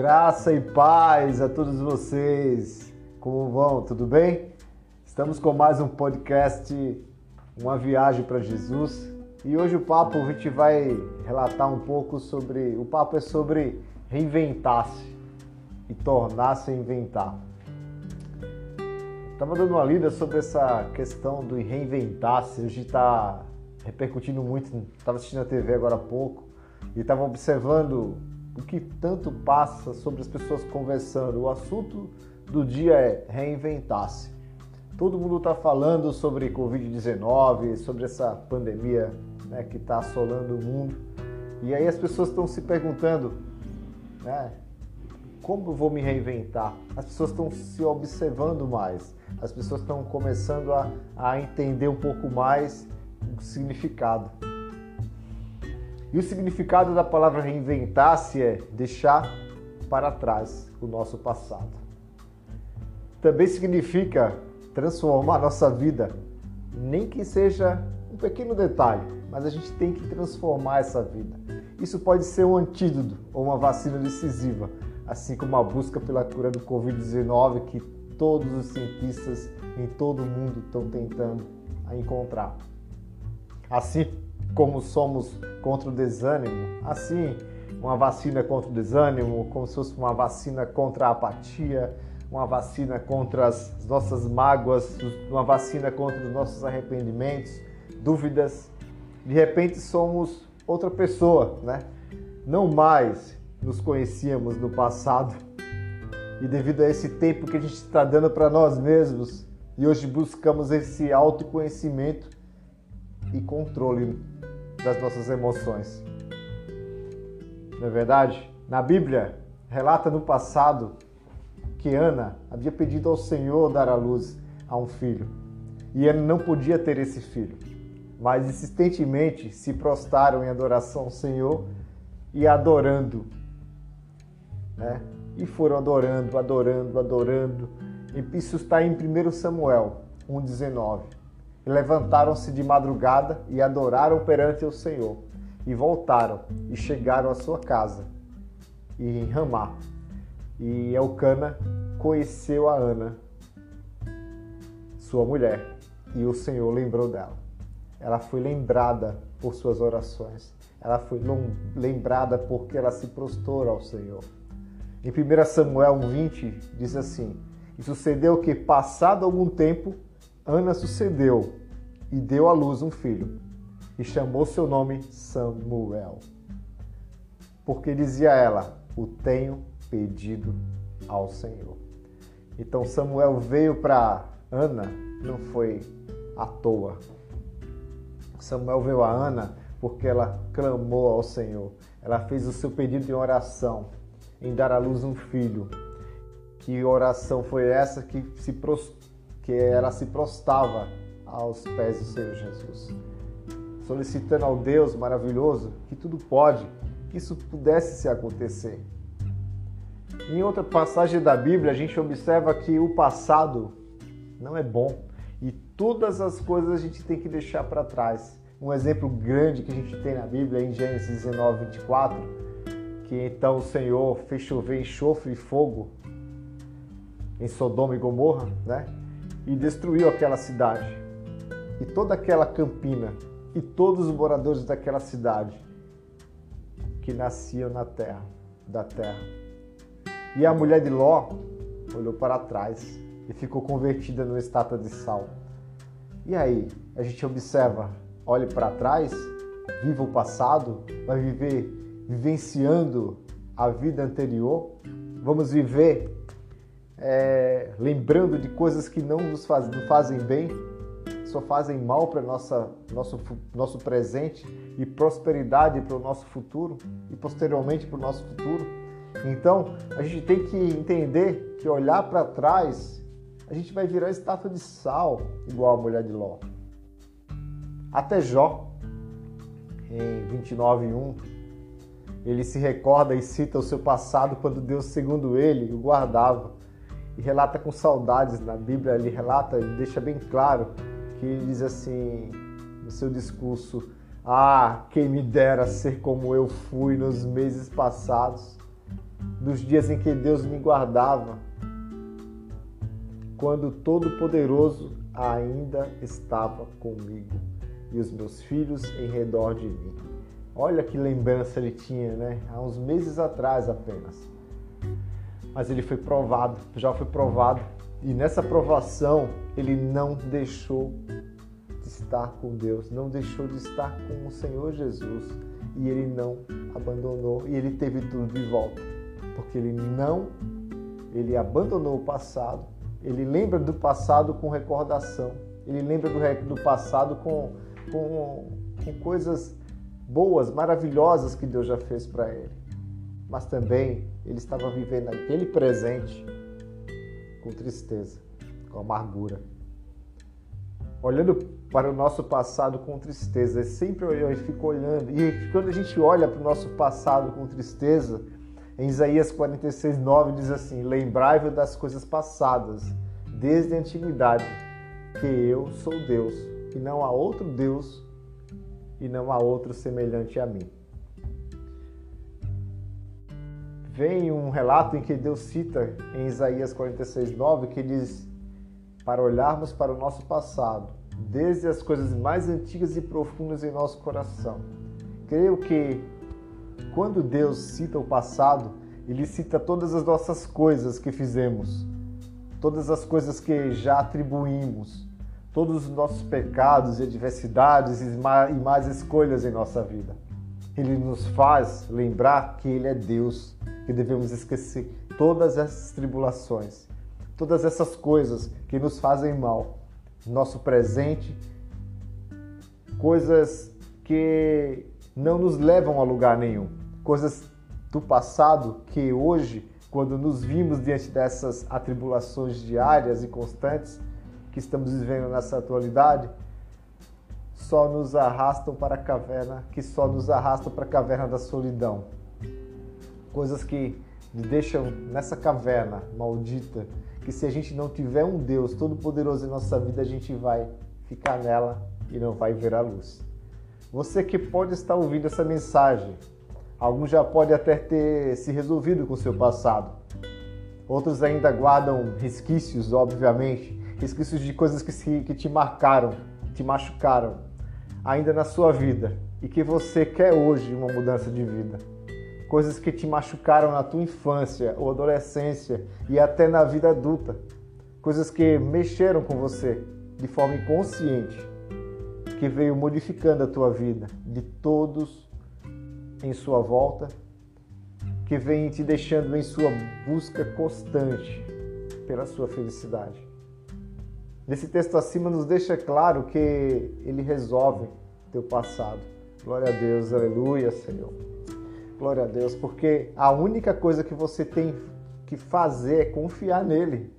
Graça e paz a todos vocês. Como vão? Tudo bem? Estamos com mais um podcast, uma viagem para Jesus. E hoje o papo a gente vai relatar um pouco sobre, o papo é sobre reinventar-se e tornar-se a inventar. Estava dando uma lida sobre essa questão do reinventar-se. Hoje está repercutindo muito. Estava assistindo a TV agora há pouco e estava observando o que tanto passa sobre as pessoas conversando. O assunto do dia é reinventar-se. Todo mundo está falando sobre Covid-19, sobre essa pandemia né, que está assolando o mundo. E aí as pessoas estão se perguntando, né, como eu vou me reinventar? As pessoas estão se observando mais, as pessoas estão começando a, a entender um pouco mais o significado. E o significado da palavra reinventar-se é deixar para trás o nosso passado. Também significa transformar nossa vida, nem que seja um pequeno detalhe, mas a gente tem que transformar essa vida. Isso pode ser um antídoto ou uma vacina decisiva, assim como a busca pela cura do Covid-19 que todos os cientistas em todo o mundo estão tentando encontrar. Assim como somos contra o desânimo, assim, uma vacina contra o desânimo, como se fosse uma vacina contra a apatia, uma vacina contra as nossas mágoas, uma vacina contra os nossos arrependimentos, dúvidas. De repente somos outra pessoa, né? Não mais nos conhecíamos no passado e devido a esse tempo que a gente está dando para nós mesmos e hoje buscamos esse autoconhecimento e controle das nossas emoções. Não é verdade? Na Bíblia, relata no passado que Ana havia pedido ao Senhor dar à luz a um filho. E Ana não podia ter esse filho, mas insistentemente se prostraram em adoração ao Senhor e adorando. Né? E foram adorando, adorando, adorando. Isso está em 1 Samuel 1,19. Levantaram-se de madrugada e adoraram perante o Senhor. E voltaram e chegaram à sua casa, e em Ramá. E Elcana conheceu a Ana, sua mulher, e o Senhor lembrou dela. Ela foi lembrada por suas orações. Ela foi lembrada porque ela se prostrou ao Senhor. Em 1 Samuel 1,20 diz assim: E sucedeu que, passado algum tempo, Ana sucedeu e deu à luz um filho, e chamou seu nome Samuel. Porque dizia ela: O tenho pedido ao Senhor. Então Samuel veio para Ana, não foi à toa. Samuel veio a Ana porque ela clamou ao Senhor. Ela fez o seu pedido em oração, em dar à luz um filho. Que oração foi essa que se que ela se prostava aos pés do Senhor Jesus, solicitando ao Deus maravilhoso que tudo pode, que isso pudesse se acontecer. Em outra passagem da Bíblia, a gente observa que o passado não é bom e todas as coisas a gente tem que deixar para trás. Um exemplo grande que a gente tem na Bíblia é em Gênesis 19, 24, que então o Senhor fez chover enxofre e fogo em Sodoma e Gomorra, né? E destruiu aquela cidade e toda aquela campina e todos os moradores daquela cidade que nasciam na terra, da terra. E a mulher de Ló olhou para trás e ficou convertida numa estátua de sal. E aí, a gente observa, olhe para trás, viva o passado, vai viver vivenciando a vida anterior, vamos viver é, lembrando de coisas que não nos faz, não fazem bem, só fazem mal para nossa nosso nosso presente e prosperidade para o nosso futuro e posteriormente para o nosso futuro. Então, a gente tem que entender que olhar para trás, a gente vai virar estátua de sal, igual a mulher de Ló. Até Jó, em 29:1, ele se recorda e cita o seu passado quando Deus, segundo ele, o guardava. E relata com saudades na Bíblia, ele relata e deixa bem claro que ele diz assim no seu discurso: Ah, quem me dera ser como eu fui nos meses passados, dos dias em que Deus me guardava, quando Todo-Poderoso ainda estava comigo e os meus filhos em redor de mim. Olha que lembrança ele tinha, né? Há uns meses atrás apenas. Mas ele foi provado, já foi provado. E nessa provação, ele não deixou de estar com Deus, não deixou de estar com o Senhor Jesus. E ele não abandonou, e ele teve tudo de volta. Porque ele não, ele abandonou o passado, ele lembra do passado com recordação, ele lembra do, do passado com, com, com coisas boas, maravilhosas que Deus já fez para ele. Mas também ele estava vivendo aquele presente com tristeza, com amargura. Olhando para o nosso passado com tristeza, sempre eu fico olhando. E quando a gente olha para o nosso passado com tristeza, em Isaías 46, 9 diz assim: Lembrai-vos das coisas passadas, desde a antiguidade, que eu sou Deus, e não há outro Deus e não há outro semelhante a mim. Vem um relato em que Deus cita em Isaías 46, 9, que diz para olharmos para o nosso passado, desde as coisas mais antigas e profundas em nosso coração. Creio que quando Deus cita o passado, ele cita todas as nossas coisas que fizemos, todas as coisas que já atribuímos, todos os nossos pecados e adversidades e mais escolhas em nossa vida. Ele nos faz lembrar que Ele é Deus, que devemos esquecer todas essas tribulações, todas essas coisas que nos fazem mal, nosso presente, coisas que não nos levam a lugar nenhum, coisas do passado que hoje, quando nos vimos diante dessas atribulações diárias e constantes, que estamos vivendo nessa atualidade só nos arrastam para a caverna, que só nos arrastam para a caverna da solidão. Coisas que nos deixam nessa caverna maldita, que se a gente não tiver um Deus todo-poderoso em nossa vida, a gente vai ficar nela e não vai ver a luz. Você que pode estar ouvindo essa mensagem, alguns já podem até ter se resolvido com o seu passado. Outros ainda guardam resquícios, obviamente, resquícios de coisas que, se, que te marcaram, te machucaram ainda na sua vida e que você quer hoje uma mudança de vida. Coisas que te machucaram na tua infância ou adolescência e até na vida adulta. Coisas que mexeram com você de forma inconsciente, que veio modificando a tua vida, de todos em sua volta, que vem te deixando em sua busca constante pela sua felicidade. Nesse texto acima nos deixa claro que ele resolve teu passado. Glória a Deus, aleluia, Senhor. Glória a Deus, porque a única coisa que você tem que fazer é confiar nele.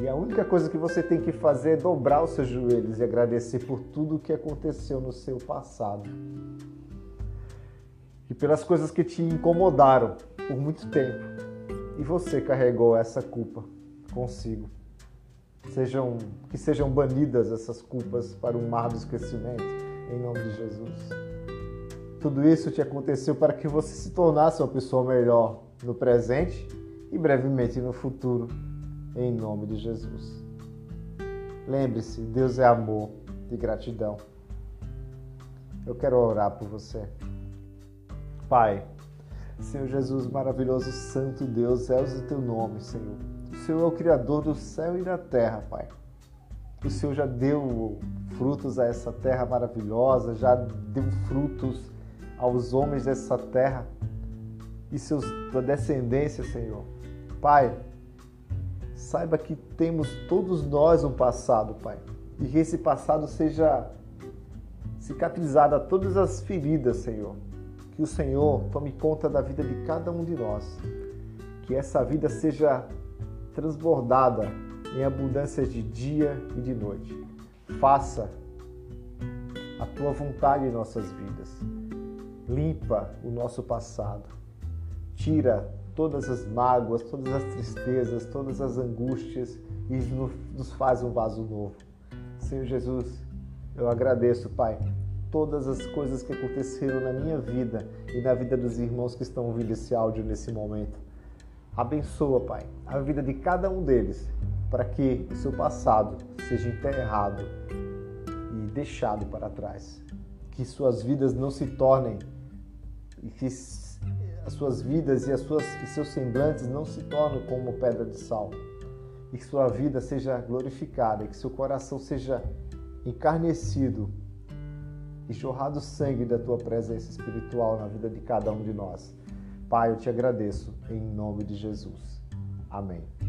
E a única coisa que você tem que fazer é dobrar os seus joelhos e agradecer por tudo o que aconteceu no seu passado. E pelas coisas que te incomodaram por muito tempo. E você carregou essa culpa consigo sejam, que sejam banidas essas culpas para o mar do esquecimento, em nome de Jesus. Tudo isso te aconteceu para que você se tornasse uma pessoa melhor no presente e brevemente no futuro, em nome de Jesus. Lembre-se, Deus é amor e gratidão. Eu quero orar por você. Pai, Senhor Jesus, maravilhoso, santo Deus, é o teu nome, Senhor. Senhor é o Criador do céu e da terra, Pai. O Senhor já deu frutos a essa terra maravilhosa, já deu frutos aos homens dessa terra e seus da descendência, Senhor. Pai, saiba que temos todos nós um passado, Pai, e que esse passado seja cicatrizado a todas as feridas, Senhor. Que o Senhor tome conta da vida de cada um de nós. Que essa vida seja transbordada em abundância de dia e de noite. Faça a tua vontade em nossas vidas. Limpa o nosso passado. Tira todas as mágoas, todas as tristezas, todas as angústias e nos faz um vaso novo. Senhor Jesus, eu agradeço, Pai, todas as coisas que aconteceram na minha vida e na vida dos irmãos que estão ouvindo esse áudio nesse momento. Abençoa, Pai, a vida de cada um deles, para que o seu passado seja enterrado e deixado para trás. Que suas vidas não se tornem e que as suas vidas e, as suas, e seus semblantes não se tornem como pedra de sal. E que sua vida seja glorificada, e que seu coração seja encarnecido e jorrado sangue da tua presença espiritual na vida de cada um de nós. Pai, eu te agradeço em nome de Jesus. Amém.